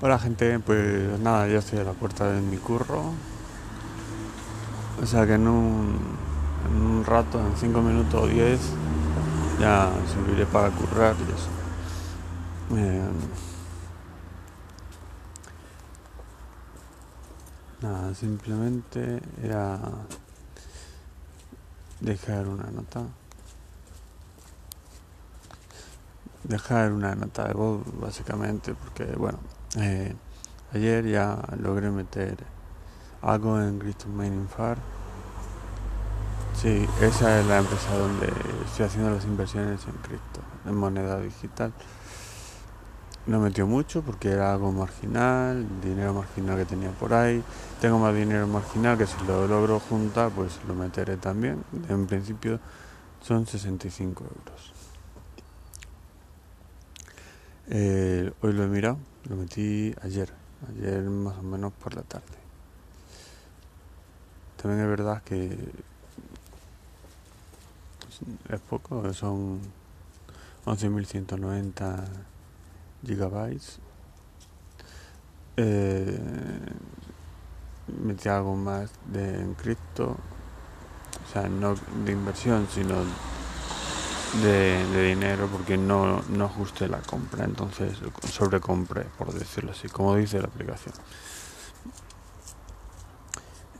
Hola gente, pues nada, ya estoy a la puerta de mi curro. O sea que en un, rato, en 5 minutos o 10, ya subiré para currar y eso. Eh, nada, simplemente era dejar una nota. Dejar una nota de voz, básicamente, porque bueno, eh, ayer ya logré meter algo en Crypto Mining Far. Sí, esa es la empresa donde estoy haciendo las inversiones en cripto, en moneda digital. No metió mucho porque era algo marginal, dinero marginal que tenía por ahí. Tengo más dinero marginal que si lo logro juntar, pues lo meteré también. En principio son 65 euros. Eh, hoy lo he mirado, lo metí ayer, ayer más o menos por la tarde. También es verdad que es poco, son 11.190 gigabytes. Eh, metí algo más de en cripto, o sea, no de inversión, sino de, dinero porque no, no ajusté la compra, entonces sobrecompré, por decirlo así, como dice la aplicación.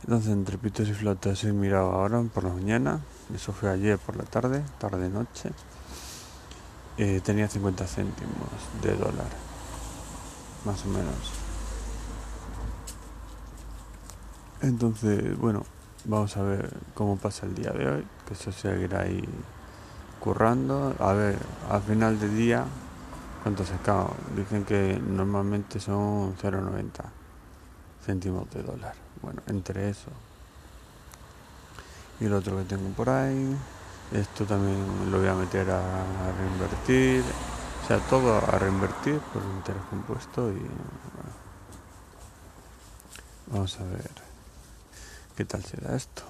Entonces entre pitos y flotas he mirado ahora por la mañana, eso fue ayer por la tarde, tarde-noche, eh, tenía 50 céntimos de dólar, más o menos. Entonces, bueno, vamos a ver cómo pasa el día de hoy, que eso seguirá ahí currando. A ver, al final del día, ¿cuánto sacado? Dicen que normalmente son 0,90 céntimos de dólar. Bueno, entre eso y el otro que tengo por ahí, esto también lo voy a meter a, reinvertir. O sea, todo a reinvertir por interés compuesto y vamos a ver qué tal será esto.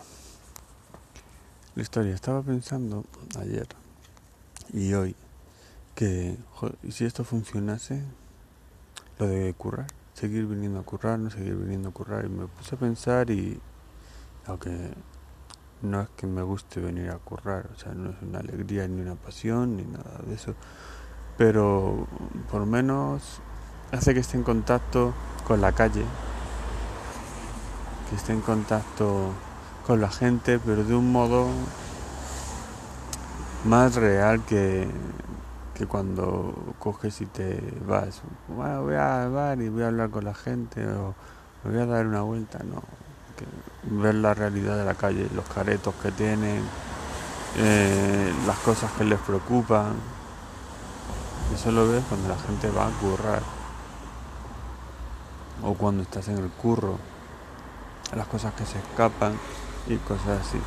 La historia, estaba pensando ayer y hoy que ¿y si esto funcionase, lo de currar, seguir viniendo a currar, no seguir viniendo a currar, y me puse a pensar y aunque no es que me guste venir a currar, o sea, no es una alegría ni una pasión ni nada de eso, pero por menos hace que esté en contacto con la calle, que esté en contacto con la gente, pero de un modo más real que, que cuando coges y te vas. voy a bar y voy a hablar con la gente o voy a dar una vuelta, no. ver la realidad de la calle, los caretos que tienen, eh, las cosas que les preocupan. Eso lo ves cuando la gente va a currar o cuando estás en el curro, las cosas que se escapan y cosas así.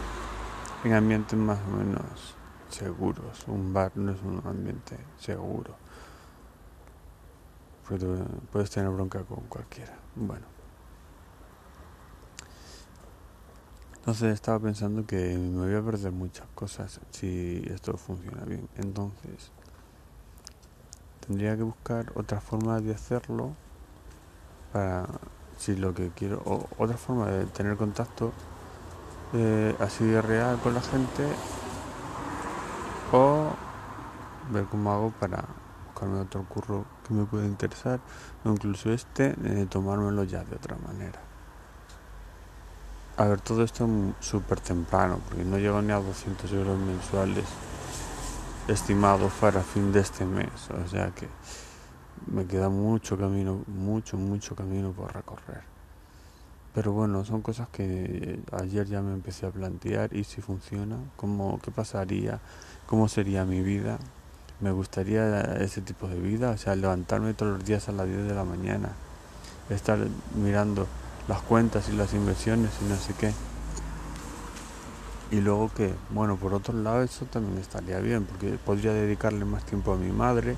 En ambientes más o menos seguros. Un bar no es un ambiente seguro. puedes tener bronca con cualquiera. Bueno. Entonces estaba pensando que me voy a perder muchas cosas si esto funciona bien. Entonces tendría que buscar otra forma de hacerlo para si lo que quiero o otra forma de tener contacto eh, así de real con la gente o ver cómo hago para buscarme otro curro que me pueda interesar o incluso este eh, tomármelo ya de otra manera. A ver todo esto súper temprano porque no llego ni a 200 euros mensuales estimados para fin de este mes. O sea que me queda mucho camino mucho mucho camino por recorrer pero bueno, son cosas que ayer ya me empecé a plantear y si funciona, ¿cómo, ¿qué pasaría? ¿Cómo sería mi vida? Me gustaría ese tipo de vida, o sea, levantarme todos los días a las 10 de la mañana, estar mirando las cuentas y las inversiones y no sé qué. Y luego que, bueno, por otro lado eso también estaría bien, porque podría dedicarle más tiempo a mi madre,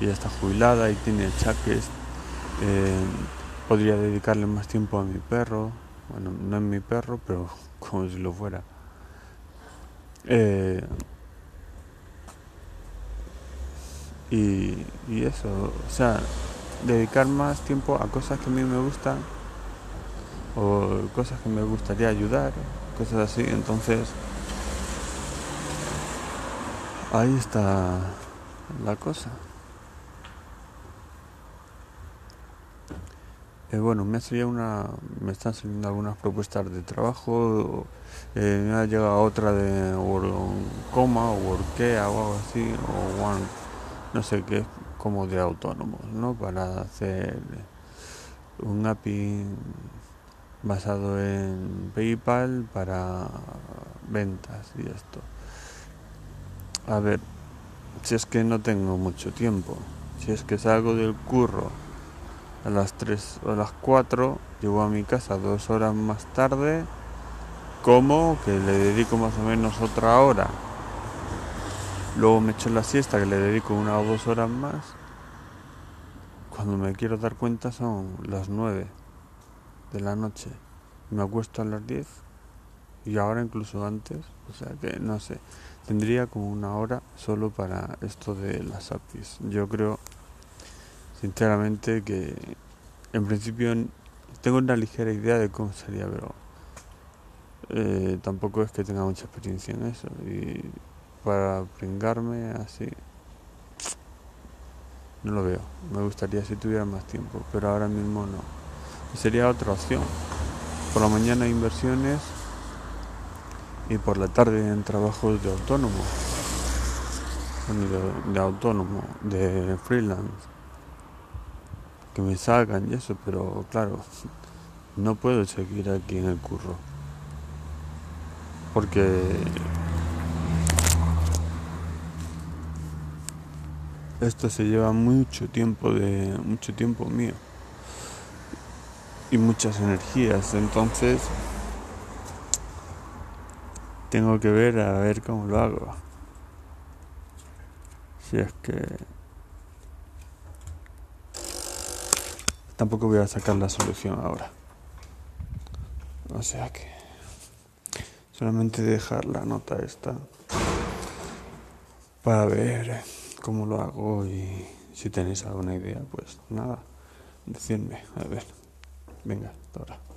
ella está jubilada y tiene chaques. Eh, Podría dedicarle más tiempo a mi perro. Bueno, no es mi perro, pero como si lo fuera. Eh, y, y eso, o sea, dedicar más tiempo a cosas que a mí me gustan o cosas que me gustaría ayudar, cosas así. Entonces, ahí está la cosa. Eh, bueno, me ha una, me están saliendo algunas propuestas de trabajo, eh, me ha llegado otra de Coma o Workea o algo así, o One, no sé qué, como de autónomos, ¿no? Para hacer un API basado en PayPal para ventas y esto. A ver, si es que no tengo mucho tiempo, si es que salgo del curro a las 3 o a las 4, llego a mi casa dos horas más tarde, como que le dedico más o menos otra hora. Luego me echo la siesta que le dedico una o dos horas más. Cuando me quiero dar cuenta son las 9 de la noche. Me acuesto a las 10 y ahora incluso antes. O sea que no sé. Tendría como una hora solo para esto de las APIs. Yo creo sinceramente que en principio tengo una ligera idea de cómo sería, pero eh, tampoco es que tenga mucha experiencia en eso. Y para pringarme así, no lo veo. Me gustaría si tuviera más tiempo, pero ahora mismo no. Sería otra opción. Por la mañana inversiones y por la tarde en trabajos de autónomo. de autónomo, de freelance que me salgan y eso, pero claro, no puedo seguir aquí en el curro. Porque esto se lleva mucho tiempo de mucho tiempo mío y muchas energías, entonces tengo que ver a ver cómo lo hago. Si es que tampoco voy a sacar la solución ahora. O sea que solamente dejar la nota esta para ver cómo lo hago y si tenéis alguna idea, pues nada, decidme, a ver. Venga, hasta ahora.